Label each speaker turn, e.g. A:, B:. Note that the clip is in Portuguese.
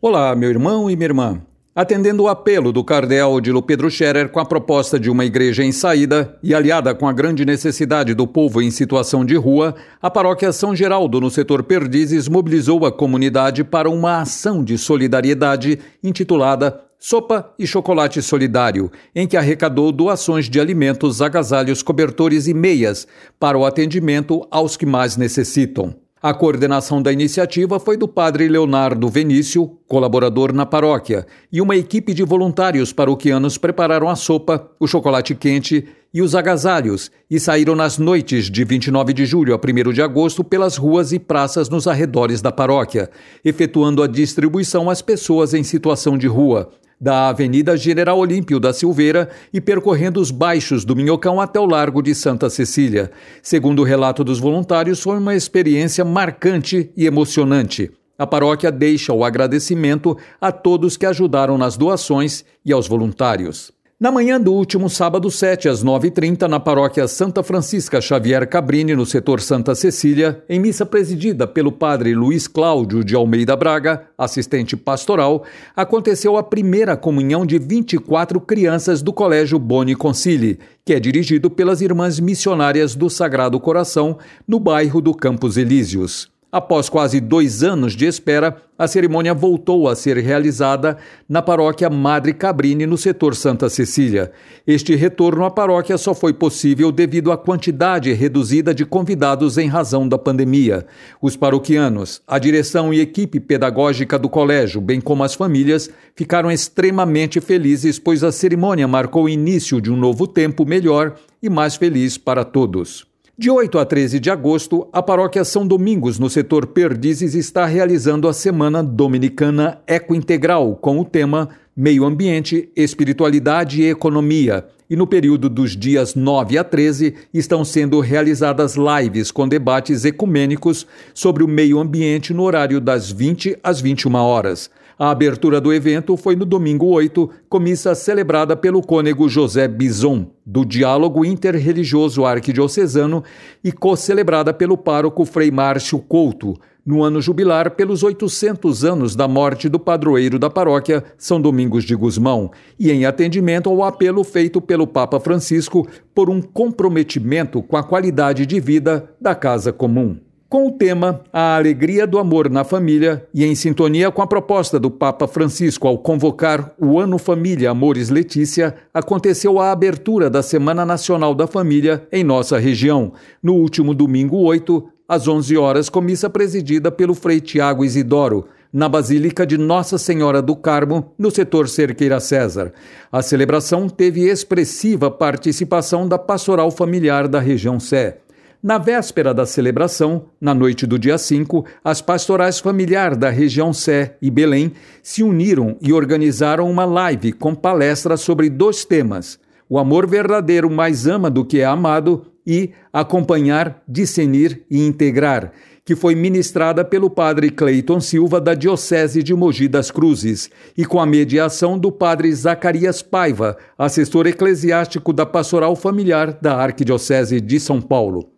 A: Olá, meu irmão e minha irmã. Atendendo o apelo do cardeal Odilo Pedro Scherer com a proposta de uma igreja em saída e aliada com a grande necessidade do povo em situação de rua, a paróquia São Geraldo, no setor Perdizes, mobilizou a comunidade para uma ação de solidariedade intitulada Sopa e Chocolate Solidário, em que arrecadou doações de alimentos, agasalhos, cobertores e meias para o atendimento aos que mais necessitam. A coordenação da iniciativa foi do padre Leonardo Venício, colaborador na paróquia, e uma equipe de voluntários paroquianos prepararam a sopa, o chocolate quente e os agasalhos e saíram nas noites de 29 de julho a 1 de agosto pelas ruas e praças nos arredores da paróquia, efetuando a distribuição às pessoas em situação de rua, da Avenida General Olímpio da Silveira e percorrendo os baixos do Minhocão até o Largo de Santa Cecília. Segundo o relato dos voluntários, foi uma experiência marcante e emocionante. A paróquia deixa o agradecimento a todos que ajudaram nas doações e aos voluntários. Na manhã do último sábado 7, às 9h30, na paróquia Santa Francisca Xavier Cabrini, no setor Santa Cecília, em missa presidida pelo padre Luiz Cláudio de Almeida Braga, assistente pastoral, aconteceu a primeira comunhão de 24 crianças do Colégio Boni Concili, que é dirigido pelas Irmãs Missionárias do Sagrado Coração, no bairro do Campos Elíseos. Após quase dois anos de espera, a cerimônia voltou a ser realizada na paróquia Madre Cabrini, no setor Santa Cecília. Este retorno à paróquia só foi possível devido à quantidade reduzida de convidados em razão da pandemia. Os paroquianos, a direção e equipe pedagógica do colégio, bem como as famílias, ficaram extremamente felizes, pois a cerimônia marcou o início de um novo tempo melhor e mais feliz para todos. De 8 a 13 de agosto, a paróquia São Domingos, no setor Perdizes, está realizando a Semana Dominicana Ecointegral, com o tema Meio Ambiente, Espiritualidade e Economia. E no período dos dias 9 a 13, estão sendo realizadas lives com debates ecumênicos sobre o meio ambiente no horário das 20 às 21 horas. A abertura do evento foi no domingo 8, com missa celebrada pelo cônego José Bison, do Diálogo Interreligioso Arquidiocesano, e co-celebrada pelo pároco Frei Márcio Couto, no ano jubilar pelos 800 anos da morte do padroeiro da paróquia, São Domingos de Gusmão, e em atendimento ao apelo feito pelo Papa Francisco por um comprometimento com a qualidade de vida da casa comum com o tema A Alegria do Amor na Família e em sintonia com a proposta do Papa Francisco ao convocar o Ano Família Amores Letícia, aconteceu a abertura da Semana Nacional da Família em nossa região, no último domingo 8, às 11 horas, com missa presidida pelo Frei Tiago Isidoro, na Basílica de Nossa Senhora do Carmo, no setor Cerqueira César. A celebração teve expressiva participação da pastoral familiar da região Sé. Na véspera da celebração, na noite do dia 5, as pastorais familiar da região Sé e Belém se uniram e organizaram uma live com palestras sobre dois temas: o amor verdadeiro mais ama do que é amado e acompanhar, discernir e integrar, que foi ministrada pelo padre Cleiton Silva da Diocese de Mogi das Cruzes e com a mediação do padre Zacarias Paiva, assessor eclesiástico da Pastoral Familiar da Arquidiocese de São Paulo.